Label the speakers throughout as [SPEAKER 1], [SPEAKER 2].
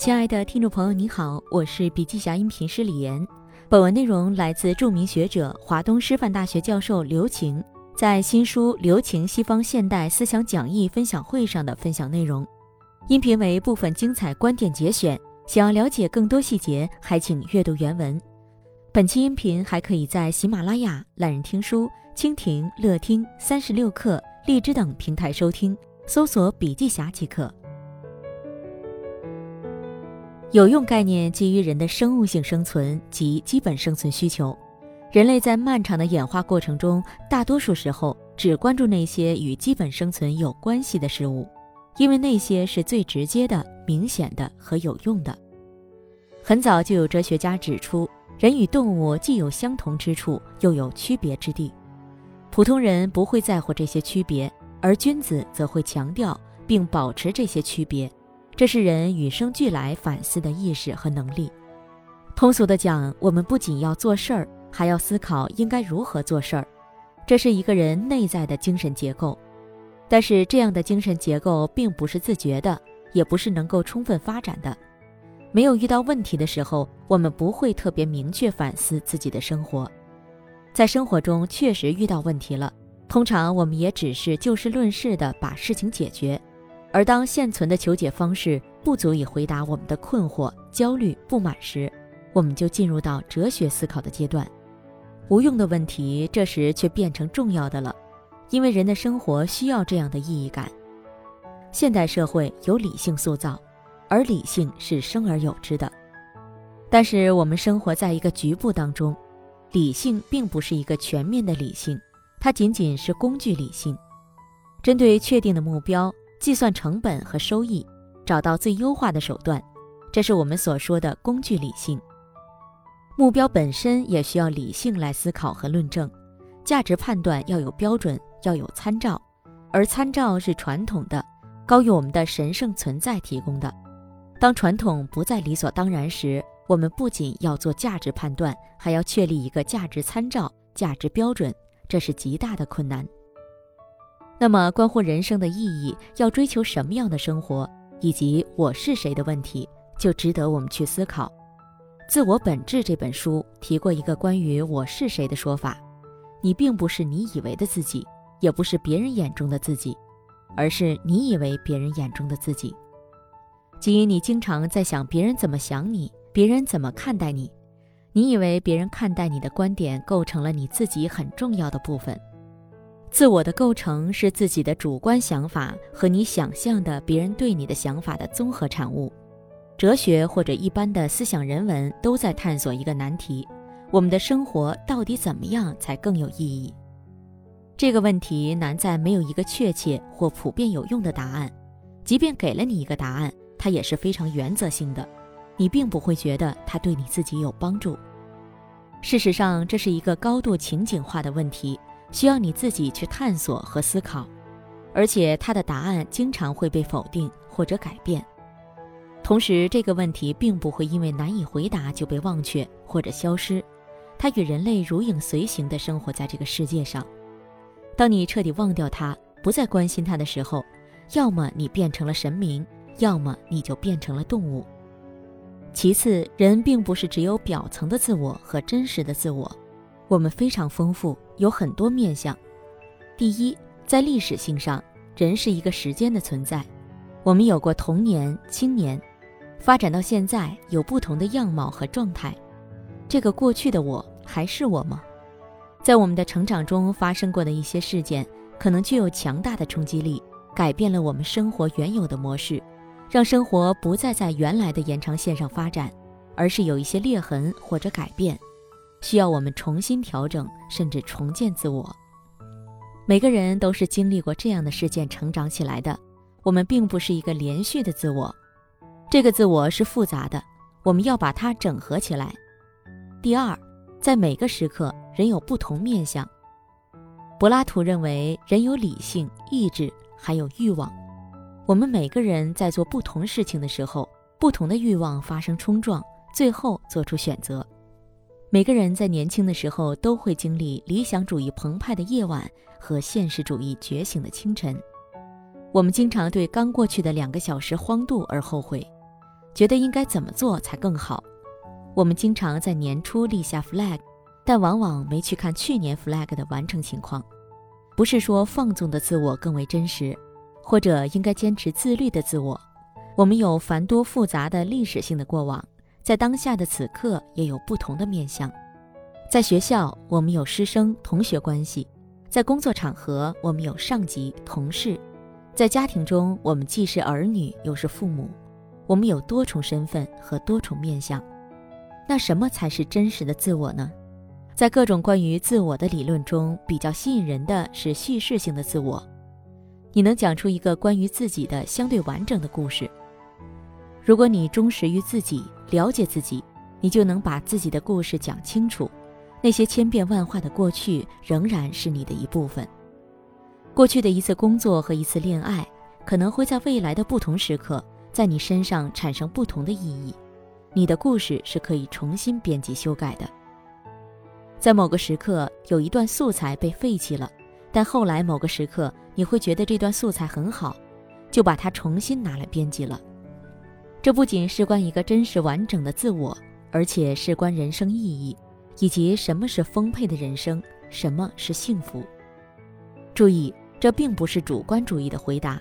[SPEAKER 1] 亲爱的听众朋友，你好，我是笔记侠音频师李岩。本文内容来自著名学者、华东师范大学教授刘擎在新书《刘擎西方现代思想讲义》分享会上的分享内容。音频为部分精彩观点节选，想要了解更多细节，还请阅读原文。本期音频还可以在喜马拉雅、懒人听书、蜻蜓、乐听、三十六课、荔枝等平台收听，搜索“笔记侠”即可。有用概念基于人的生物性生存及基本生存需求。人类在漫长的演化过程中，大多数时候只关注那些与基本生存有关系的事物，因为那些是最直接的、明显的和有用的。很早就有哲学家指出，人与动物既有相同之处，又有区别之地。普通人不会在乎这些区别，而君子则会强调并保持这些区别。这是人与生俱来反思的意识和能力。通俗的讲，我们不仅要做事儿，还要思考应该如何做事儿。这是一个人内在的精神结构。但是，这样的精神结构并不是自觉的，也不是能够充分发展的。没有遇到问题的时候，我们不会特别明确反思自己的生活。在生活中确实遇到问题了，通常我们也只是就事论事的把事情解决。而当现存的求解方式不足以回答我们的困惑、焦虑、不满时，我们就进入到哲学思考的阶段。无用的问题这时却变成重要的了，因为人的生活需要这样的意义感。现代社会由理性塑造，而理性是生而有之的。但是我们生活在一个局部当中，理性并不是一个全面的理性，它仅仅是工具理性，针对确定的目标。计算成本和收益，找到最优化的手段，这是我们所说的工具理性。目标本身也需要理性来思考和论证，价值判断要有标准，要有参照，而参照是传统的，高于我们的神圣存在提供的。当传统不再理所当然时，我们不仅要做价值判断，还要确立一个价值参照、价值标准，这是极大的困难。那么，关乎人生的意义，要追求什么样的生活，以及我是谁的问题，就值得我们去思考。《自我本质》这本书提过一个关于我是谁的说法：你并不是你以为的自己，也不是别人眼中的自己，而是你以为别人眼中的自己。即你经常在想别人怎么想你，别人怎么看待你，你以为别人看待你的观点构成了你自己很重要的部分。自我的构成是自己的主观想法和你想象的别人对你的想法的综合产物。哲学或者一般的思想人文都在探索一个难题：我们的生活到底怎么样才更有意义？这个问题难在没有一个确切或普遍有用的答案。即便给了你一个答案，它也是非常原则性的，你并不会觉得它对你自己有帮助。事实上，这是一个高度情景化的问题。需要你自己去探索和思考，而且它的答案经常会被否定或者改变。同时，这个问题并不会因为难以回答就被忘却或者消失，它与人类如影随形地生活在这个世界上。当你彻底忘掉它，不再关心它的时候，要么你变成了神明，要么你就变成了动物。其次，人并不是只有表层的自我和真实的自我。我们非常丰富，有很多面相。第一，在历史性上，人是一个时间的存在。我们有过童年、青年，发展到现在，有不同的样貌和状态。这个过去的我还是我吗？在我们的成长中发生过的一些事件，可能具有强大的冲击力，改变了我们生活原有的模式，让生活不再在原来的延长线上发展，而是有一些裂痕或者改变。需要我们重新调整，甚至重建自我。每个人都是经历过这样的事件成长起来的。我们并不是一个连续的自我，这个自我是复杂的，我们要把它整合起来。第二，在每个时刻，人有不同面相。柏拉图认为，人有理性、意志，还有欲望。我们每个人在做不同事情的时候，不同的欲望发生冲撞，最后做出选择。每个人在年轻的时候都会经历理想主义澎湃的夜晚和现实主义觉醒的清晨。我们经常对刚过去的两个小时荒度而后悔，觉得应该怎么做才更好。我们经常在年初立下 flag，但往往没去看去年 flag 的完成情况。不是说放纵的自我更为真实，或者应该坚持自律的自我。我们有繁多复杂的历史性的过往，在当下的此刻也有不同的面相。在学校，我们有师生同学关系；在工作场合，我们有上级同事；在家庭中，我们既是儿女又是父母。我们有多重身份和多重面相。那什么才是真实的自我呢？在各种关于自我的理论中，比较吸引人的是叙事性的自我。你能讲出一个关于自己的相对完整的故事。如果你忠实于自己，了解自己，你就能把自己的故事讲清楚。那些千变万化的过去仍然是你的一部分。过去的一次工作和一次恋爱，可能会在未来的不同时刻，在你身上产生不同的意义。你的故事是可以重新编辑修改的。在某个时刻，有一段素材被废弃了，但后来某个时刻，你会觉得这段素材很好，就把它重新拿来编辑了。这不仅事关一个真实完整的自我，而且事关人生意义，以及什么是丰沛的人生，什么是幸福。注意，这并不是主观主义的回答。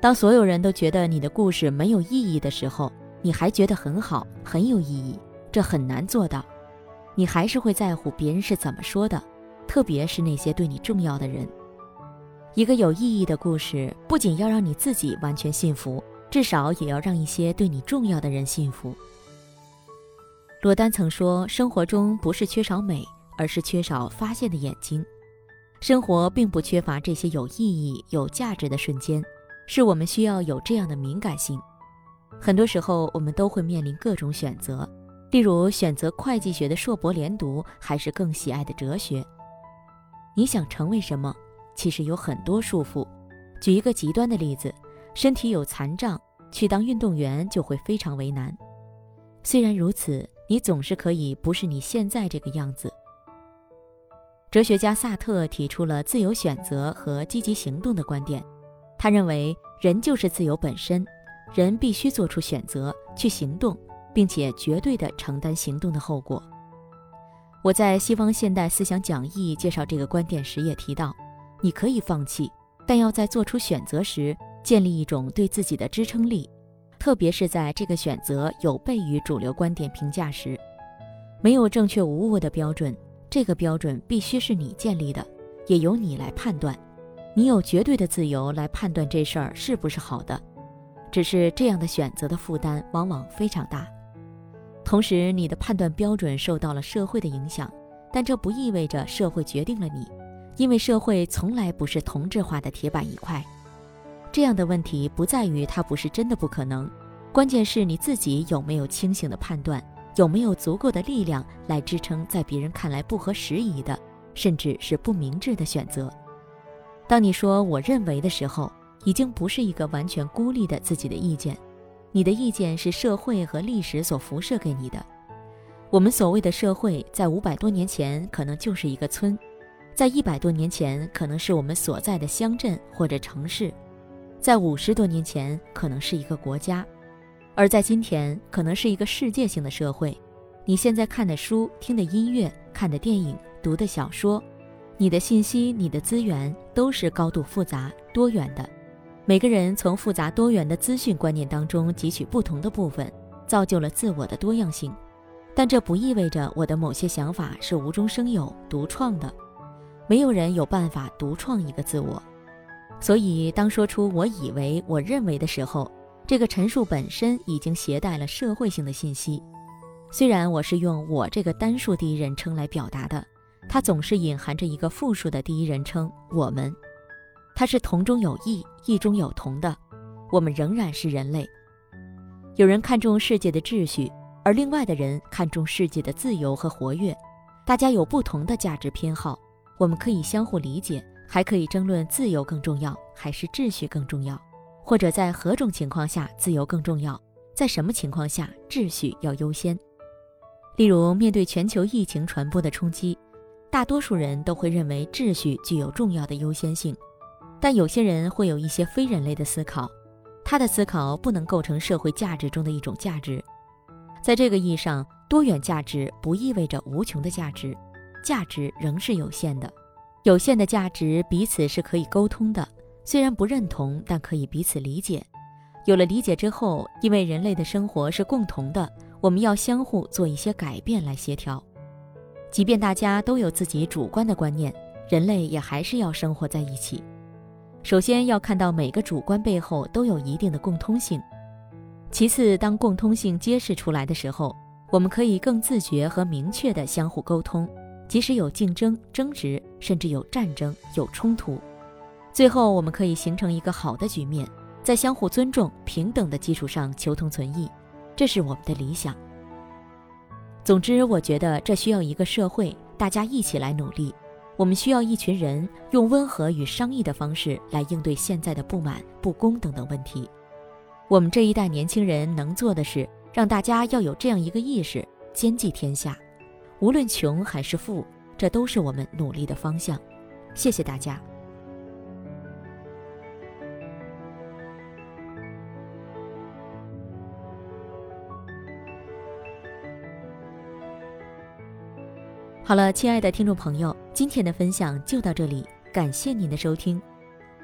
[SPEAKER 1] 当所有人都觉得你的故事没有意义的时候，你还觉得很好，很有意义，这很难做到。你还是会在乎别人是怎么说的，特别是那些对你重要的人。一个有意义的故事，不仅要让你自己完全幸福，至少也要让一些对你重要的人幸福。罗丹曾说：“生活中不是缺少美，而是缺少发现的眼睛。生活并不缺乏这些有意义、有价值的瞬间，是我们需要有这样的敏感性。”很多时候，我们都会面临各种选择，例如选择会计学的硕博连读，还是更喜爱的哲学。你想成为什么？其实有很多束缚。举一个极端的例子，身体有残障，去当运动员就会非常为难。虽然如此，你总是可以不是你现在这个样子。哲学家萨特提出了自由选择和积极行动的观点，他认为人就是自由本身。人必须做出选择，去行动，并且绝对的承担行动的后果。我在《西方现代思想讲义》介绍这个观点时也提到，你可以放弃，但要在做出选择时建立一种对自己的支撑力，特别是在这个选择有悖于主流观点评价时。没有正确无误的标准，这个标准必须是你建立的，也由你来判断。你有绝对的自由来判断这事儿是不是好的。只是这样的选择的负担往往非常大，同时你的判断标准受到了社会的影响，但这不意味着社会决定了你，因为社会从来不是同质化的铁板一块。这样的问题不在于它不是真的不可能，关键是你自己有没有清醒的判断，有没有足够的力量来支撑在别人看来不合时宜的，甚至是不明智的选择。当你说我认为的时候。已经不是一个完全孤立的自己的意见，你的意见是社会和历史所辐射给你的。我们所谓的社会，在五百多年前可能就是一个村，在一百多年前可能是我们所在的乡镇或者城市，在五十多年前可能是一个国家，而在今天可能是一个世界性的社会。你现在看的书、听的音乐、看的电影、读的小说，你的信息、你的资源都是高度复杂、多元的。每个人从复杂多元的资讯观念当中汲取不同的部分，造就了自我的多样性。但这不意味着我的某些想法是无中生有、独创的。没有人有办法独创一个自我。所以，当说出“我以为”“我认为”的时候，这个陈述本身已经携带了社会性的信息。虽然我是用我这个单数第一人称来表达的，它总是隐含着一个复数的第一人称“我们”。它是同中有异，异中有同的。我们仍然是人类。有人看重世界的秩序，而另外的人看重世界的自由和活跃。大家有不同的价值偏好，我们可以相互理解，还可以争论自由更重要还是秩序更重要，或者在何种情况下自由更重要，在什么情况下秩序要优先。例如，面对全球疫情传播的冲击，大多数人都会认为秩序具有重要的优先性。但有些人会有一些非人类的思考，他的思考不能构成社会价值中的一种价值。在这个意义上，多元价值不意味着无穷的价值，价值仍是有限的。有限的价值彼此是可以沟通的，虽然不认同，但可以彼此理解。有了理解之后，因为人类的生活是共同的，我们要相互做一些改变来协调。即便大家都有自己主观的观念，人类也还是要生活在一起。首先要看到每个主观背后都有一定的共通性。其次，当共通性揭示出来的时候，我们可以更自觉和明确地相互沟通，即使有竞争、争执，甚至有战争、有冲突，最后我们可以形成一个好的局面。在相互尊重、平等的基础上求同存异，这是我们的理想。总之，我觉得这需要一个社会，大家一起来努力。我们需要一群人用温和与商议的方式来应对现在的不满、不公等等问题。我们这一代年轻人能做的是，让大家要有这样一个意识：兼济天下，无论穷还是富，这都是我们努力的方向。谢谢大家。好了，亲爱的听众朋友，今天的分享就到这里，感谢您的收听。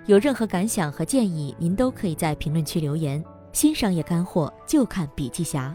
[SPEAKER 1] 有任何感想和建议，您都可以在评论区留言。新商业干货就看笔记侠，